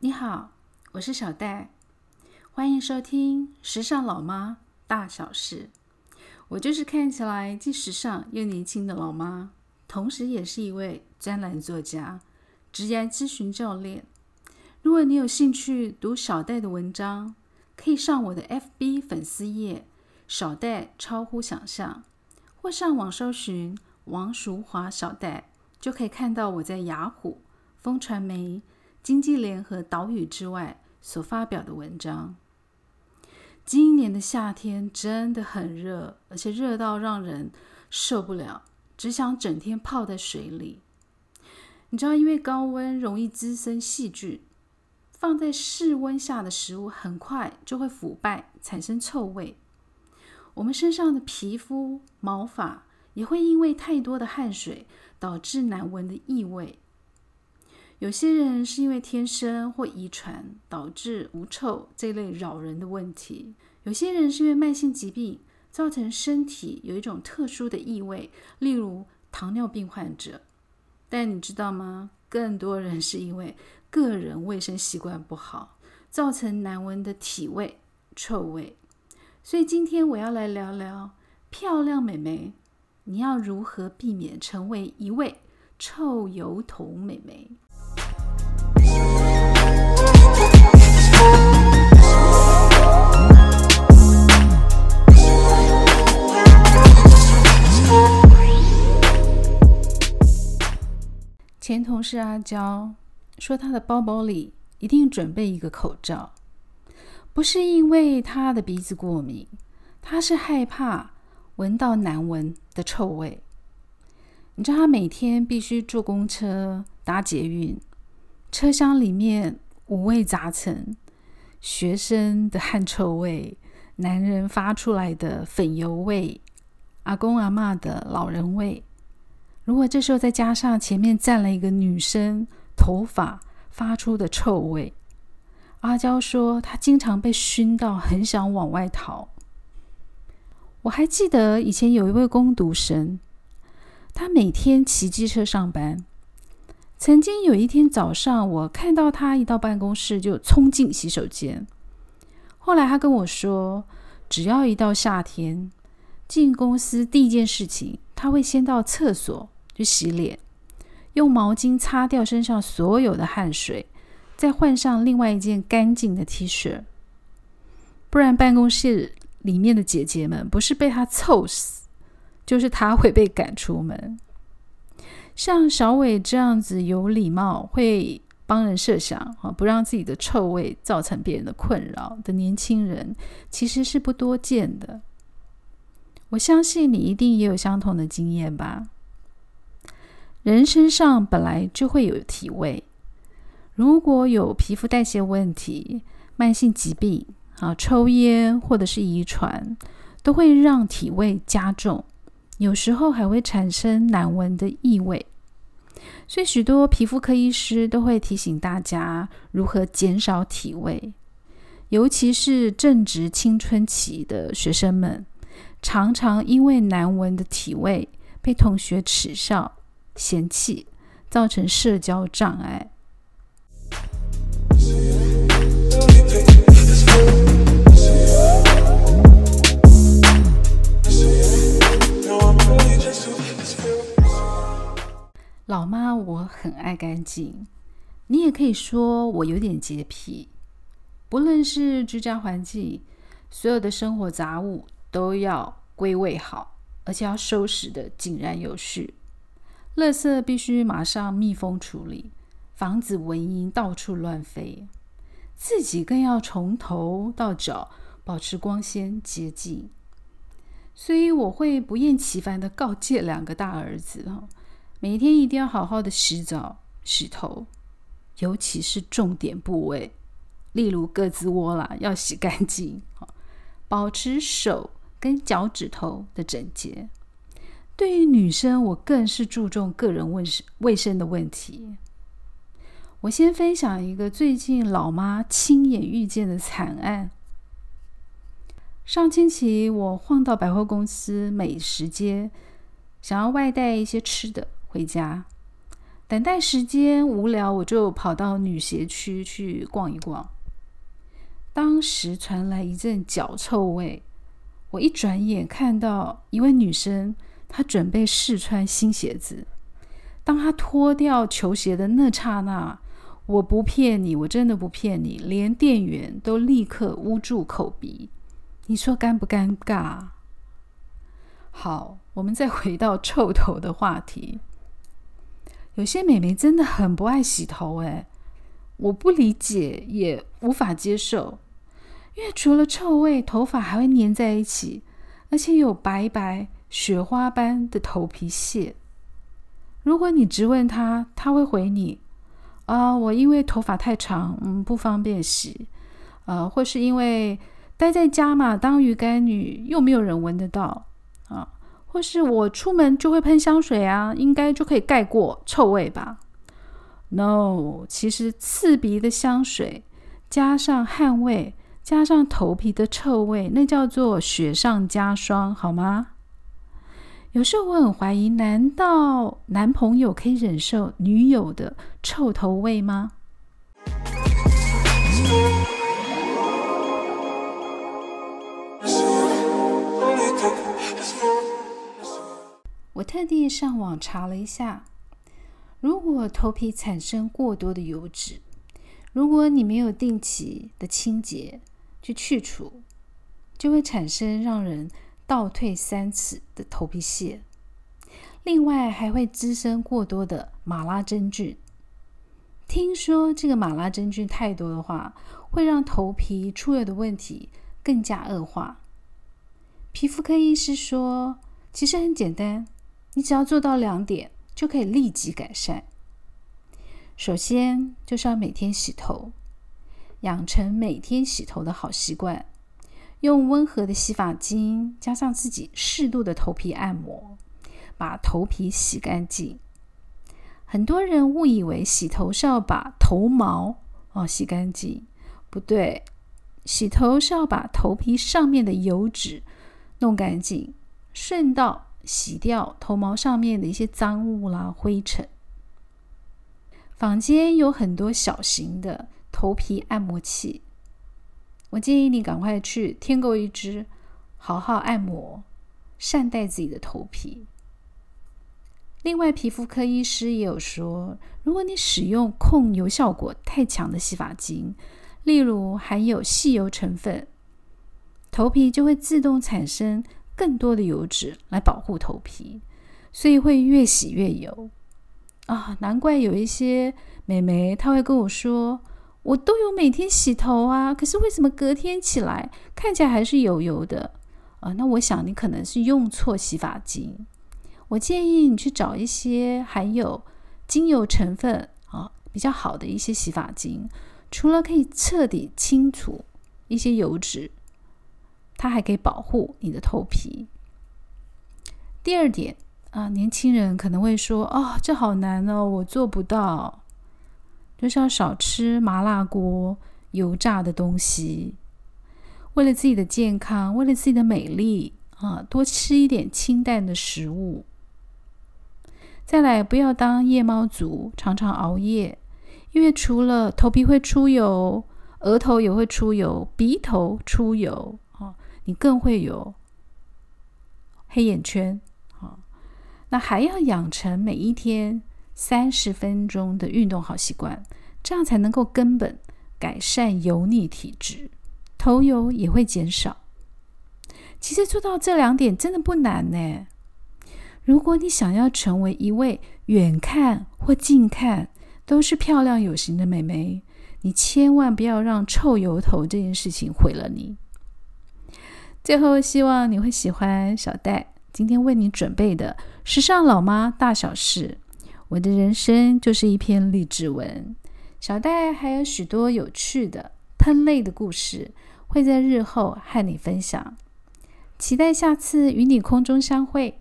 你好，我是小戴，欢迎收听《时尚老妈大小事》。我就是看起来既时尚又年轻的老妈，同时也是一位专栏作家、职业咨询教练。如果你有兴趣读小戴的文章，可以上我的 FB 粉丝页“小戴超乎想象”，或上网搜寻王淑华小戴，就可以看到我在雅虎、风传媒。经济联合岛屿之外所发表的文章。今年的夏天真的很热，而且热到让人受不了，只想整天泡在水里。你知道，因为高温容易滋生细菌，放在室温下的食物很快就会腐败，产生臭味。我们身上的皮肤、毛发也会因为太多的汗水导致难闻的异味。有些人是因为天生或遗传导致无臭这类扰人的问题；有些人是因为慢性疾病造成身体有一种特殊的异味，例如糖尿病患者。但你知道吗？更多人是因为个人卫生习惯不好，造成难闻的体味、臭味。所以今天我要来聊聊漂亮美眉，你要如何避免成为一位臭油头美眉？同事阿娇说，她的包包里一定准备一个口罩，不是因为她的鼻子过敏，她是害怕闻到难闻的臭味。你知道，她每天必须坐公车、搭捷运，车厢里面五味杂陈，学生的汗臭味，男人发出来的粉油味，阿公阿妈的老人味。如果这时候再加上前面站了一个女生，头发发出的臭味，阿娇说她经常被熏到，很想往外逃。我还记得以前有一位工读生，他每天骑机车上班。曾经有一天早上，我看到他一到办公室就冲进洗手间。后来他跟我说，只要一到夏天，进公司第一件事情，他会先到厕所。去洗脸，用毛巾擦掉身上所有的汗水，再换上另外一件干净的 T 恤。不然办公室里面的姐姐们不是被他臭死，就是他会被赶出门。像小伟这样子有礼貌、会帮人设想啊，不让自己的臭味造成别人的困扰的年轻人，其实是不多见的。我相信你一定也有相同的经验吧。人身上本来就会有体味，如果有皮肤代谢问题、慢性疾病啊、抽烟或者是遗传，都会让体味加重，有时候还会产生难闻的异味。所以许多皮肤科医师都会提醒大家如何减少体味，尤其是正值青春期的学生们，常常因为难闻的体味被同学耻笑。嫌弃造成社交障碍。老妈，我很爱干净，你也可以说我有点洁癖。不论是居家环境，所有的生活杂物都要归位好，而且要收拾的井然有序。垃圾必须马上密封处理，防止蚊蝇到处乱飞。自己更要从头到脚保持光鲜洁净。所以我会不厌其烦的告诫两个大儿子：哈，每天一定要好好的洗澡、洗头，尤其是重点部位，例如胳肢窝啦，要洗干净，保持手跟脚趾头的整洁。对于女生，我更是注重个人卫生卫生的问题。我先分享一个最近老妈亲眼遇见的惨案。上星期我晃到百货公司美食街，想要外带一些吃的回家。等待时间无聊，我就跑到女鞋区去逛一逛。当时传来一阵脚臭味，我一转眼看到一位女生，她准备试穿新鞋子。当她脱掉球鞋的那刹那，我不骗你，我真的不骗你，连店员都立刻捂住口鼻。你说尴不尴尬？好，我们再回到臭头的话题。有些美眉真的很不爱洗头，哎，我不理解，也无法接受。因为除了臭味，头发还会粘在一起，而且有白白雪花般的头皮屑。如果你直问他，他会回你：“啊，我因为头发太长，嗯，不方便洗。呃，或是因为待在家嘛，当鱼干女又没有人闻得到啊，或是我出门就会喷香水啊，应该就可以盖过臭味吧？No，其实刺鼻的香水加上汗味。加上头皮的臭味，那叫做雪上加霜，好吗？有时候我很怀疑，难道男朋友可以忍受女友的臭头味吗？我特地上网查了一下，如果头皮产生过多的油脂，如果你没有定期的清洁，去去除，就会产生让人倒退三尺的头皮屑。另外，还会滋生过多的马拉真菌。听说这个马拉真菌太多的话，会让头皮出油的问题更加恶化。皮肤科医师说，其实很简单，你只要做到两点，就可以立即改善。首先，就是要每天洗头。养成每天洗头的好习惯，用温和的洗发精加上自己适度的头皮按摩，把头皮洗干净。很多人误以为洗头是要把头毛哦洗干净，不对，洗头是要把头皮上面的油脂弄干净，顺道洗掉头毛上面的一些脏物啦、灰尘。房间有很多小型的。头皮按摩器，我建议你赶快去添购一支，好好按摩，善待自己的头皮。另外，皮肤科医师也有说，如果你使用控油效果太强的洗发精，例如含有细油成分，头皮就会自动产生更多的油脂来保护头皮，所以会越洗越油啊！难怪有一些美眉她会跟我说。我都有每天洗头啊，可是为什么隔天起来看起来还是油油的啊？那我想你可能是用错洗发精。我建议你去找一些含有精油成分啊比较好的一些洗发精，除了可以彻底清除一些油脂，它还可以保护你的头皮。第二点啊，年轻人可能会说：“哦，这好难哦，我做不到。”就是要少吃麻辣锅、油炸的东西，为了自己的健康，为了自己的美丽啊，多吃一点清淡的食物。再来，不要当夜猫族，常常熬夜，因为除了头皮会出油，额头也会出油，鼻头出油啊，你更会有黑眼圈啊。那还要养成每一天。三十分钟的运动好习惯，这样才能够根本改善油腻体质，头油也会减少。其实做到这两点真的不难呢。如果你想要成为一位远看或近看都是漂亮有型的美眉，你千万不要让臭油头这件事情毁了你。最后，希望你会喜欢小戴今天为你准备的时尚老妈大小事。我的人生就是一篇励志文，小戴还有许多有趣的喷泪的故事，会在日后和你分享。期待下次与你空中相会。